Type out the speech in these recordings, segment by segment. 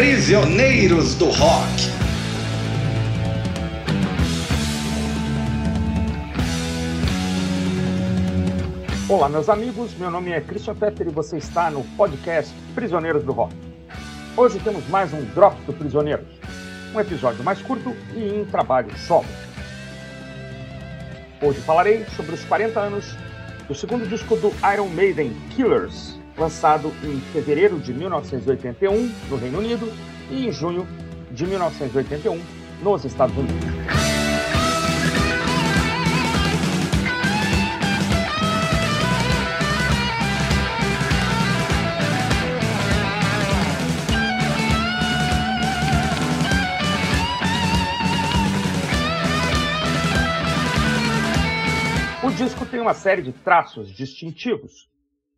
Prisioneiros do Rock. Olá, meus amigos. Meu nome é Christian Petter e você está no podcast Prisioneiros do Rock. Hoje temos mais um Drop do Prisioneiros, um episódio mais curto e em trabalho solo. Hoje falarei sobre os 40 anos do segundo disco do Iron Maiden, Killers, lançado em fevereiro de 1981 no Reino Unido e em junho de 1981 nos Estados Unidos. O disco tem uma série de traços distintivos.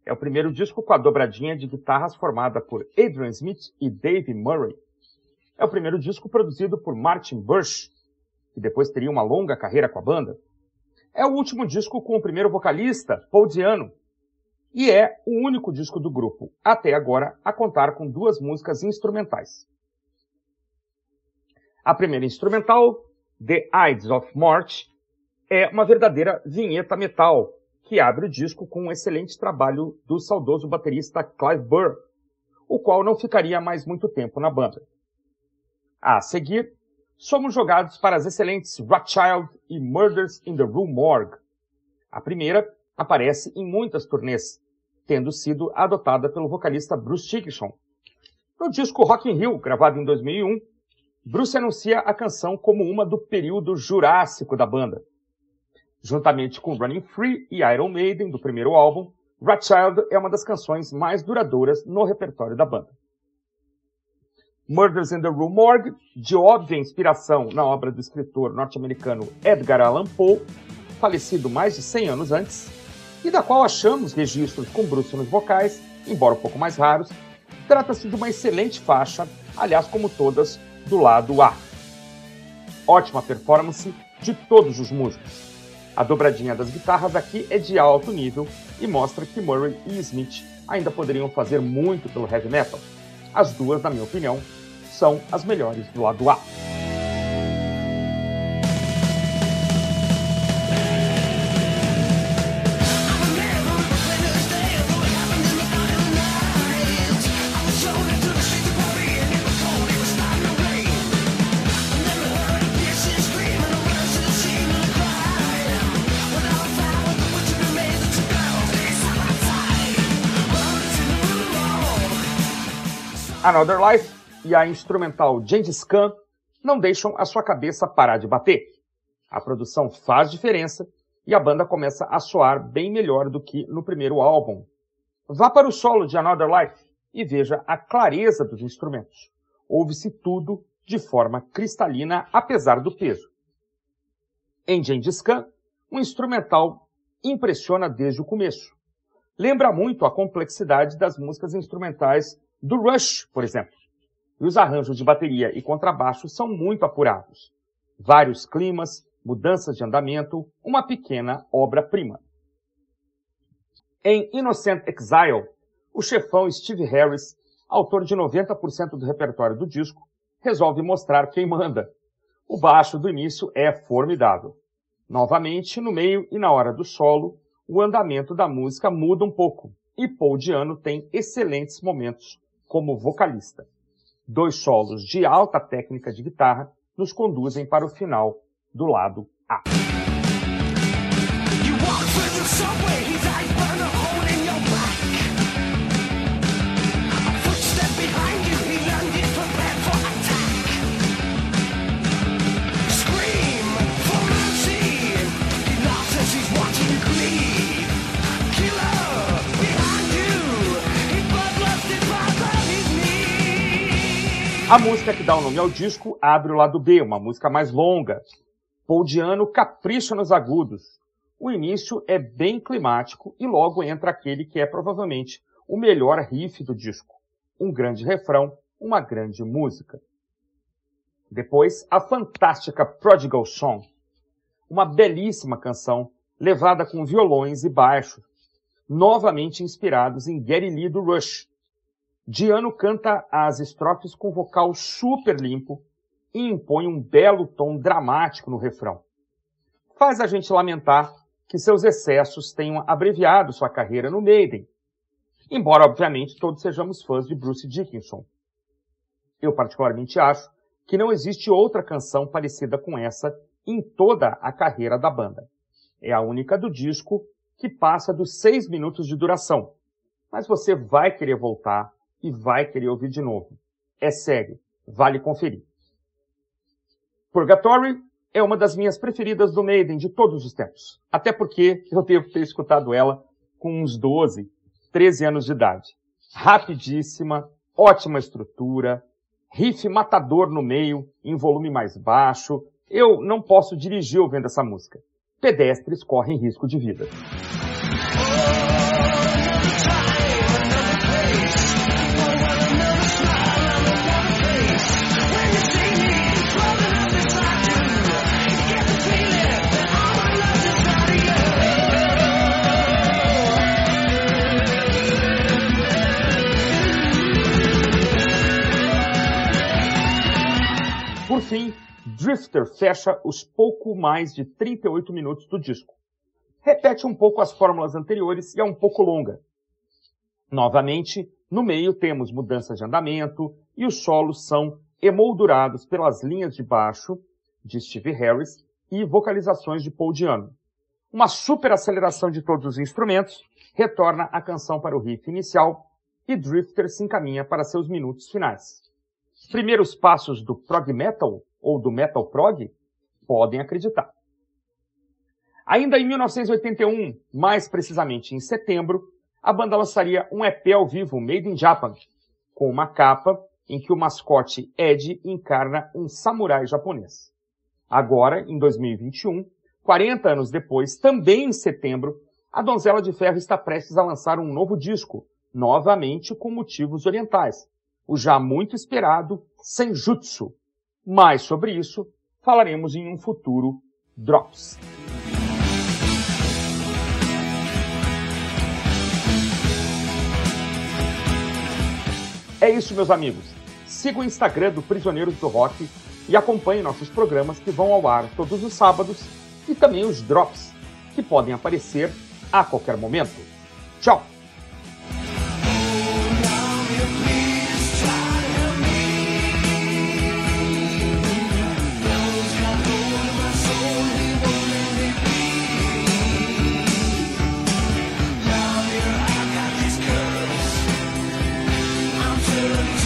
É o primeiro disco com a dobradinha de guitarras formada por Adrian Smith e Dave Murray. É o primeiro disco produzido por Martin Bush, que depois teria uma longa carreira com a banda. É o último disco com o primeiro vocalista, Paul Diano. E é o único disco do grupo, até agora, a contar com duas músicas instrumentais. A primeira instrumental, The Ides of March, é uma verdadeira vinheta metal, que abre o disco com um excelente trabalho do saudoso baterista Clive Burr, o qual não ficaria mais muito tempo na banda. A seguir, somos jogados para as excelentes Rothschild e Murders in the Rue Morgue. A primeira aparece em muitas turnês, tendo sido adotada pelo vocalista Bruce Dickinson. No disco Rock in Rio, gravado em 2001, Bruce anuncia a canção como uma do período jurássico da banda. Juntamente com Running Free e Iron Maiden, do primeiro álbum, Rothschild é uma das canções mais duradouras no repertório da banda. Murders in the Rue Morgue, de óbvia inspiração na obra do escritor norte-americano Edgar Allan Poe, falecido mais de 100 anos antes, e da qual achamos registros com Bruce nos vocais, embora um pouco mais raros, trata-se de uma excelente faixa, aliás, como todas, do lado A. Ótima performance de todos os músicos. A dobradinha das guitarras aqui é de alto nível e mostra que Murray e Smith ainda poderiam fazer muito pelo heavy metal. As duas, na minha opinião, são as melhores do lado A. Another Life e a instrumental Gengis Khan não deixam a sua cabeça parar de bater. A produção faz diferença e a banda começa a soar bem melhor do que no primeiro álbum. Vá para o solo de Another Life e veja a clareza dos instrumentos. Ouve-se tudo de forma cristalina, apesar do peso. Em Gengis Khan, um instrumental impressiona desde o começo. Lembra muito a complexidade das músicas instrumentais do Rush, por exemplo. E os arranjos de bateria e contrabaixo são muito apurados. Vários climas, mudanças de andamento, uma pequena obra-prima. Em Innocent Exile, o chefão Steve Harris, autor de 90% do repertório do disco, resolve mostrar quem manda. O baixo do início é formidável. Novamente, no meio e na hora do solo, o andamento da música muda um pouco, e Paul Diano tem excelentes momentos como vocalista. Dois solos de alta técnica de guitarra nos conduzem para o final do lado A. A música que dá o nome ao disco abre o lado B, uma música mais longa. Paul Diano capricha nos agudos. O início é bem climático e logo entra aquele que é provavelmente o melhor riff do disco. Um grande refrão, uma grande música. Depois, a fantástica Prodigal Song. Uma belíssima canção, levada com violões e baixos, novamente inspirados em Gary Lee do Rush. Diano canta as estrofes com vocal super limpo e impõe um belo tom dramático no refrão. Faz a gente lamentar que seus excessos tenham abreviado sua carreira no Maiden, embora obviamente todos sejamos fãs de Bruce Dickinson. Eu particularmente acho que não existe outra canção parecida com essa em toda a carreira da banda. É a única do disco que passa dos seis minutos de duração. Mas você vai querer voltar e vai querer ouvir de novo. É sério, vale conferir. Purgatory é uma das minhas preferidas do Maiden de todos os tempos. Até porque eu devo ter escutado ela com uns 12, 13 anos de idade. Rapidíssima, ótima estrutura, riff matador no meio, em volume mais baixo. Eu não posso dirigir ouvindo essa música. Pedestres correm risco de vida. Fim, Drifter fecha os pouco mais de 38 minutos do disco. Repete um pouco as fórmulas anteriores e é um pouco longa. Novamente, no meio temos mudanças de andamento e os solos são emoldurados pelas linhas de baixo de Steve Harris e vocalizações de Paul Diano. Uma super aceleração de todos os instrumentos retorna a canção para o riff inicial e Drifter se encaminha para seus minutos finais primeiros passos do prog metal ou do metal prog, podem acreditar. Ainda em 1981, mais precisamente em setembro, a banda lançaria um EP ao vivo Made in Japan, com uma capa em que o mascote Ed encarna um samurai japonês. Agora, em 2021, 40 anos depois, também em setembro, a Donzela de Ferro está prestes a lançar um novo disco, novamente com motivos orientais, o já muito esperado Senjutsu. Mais sobre isso falaremos em um futuro Drops. É isso, meus amigos. Siga o Instagram do Prisioneiros do Rock e acompanhe nossos programas que vão ao ar todos os sábados e também os drops, que podem aparecer a qualquer momento. Tchau! to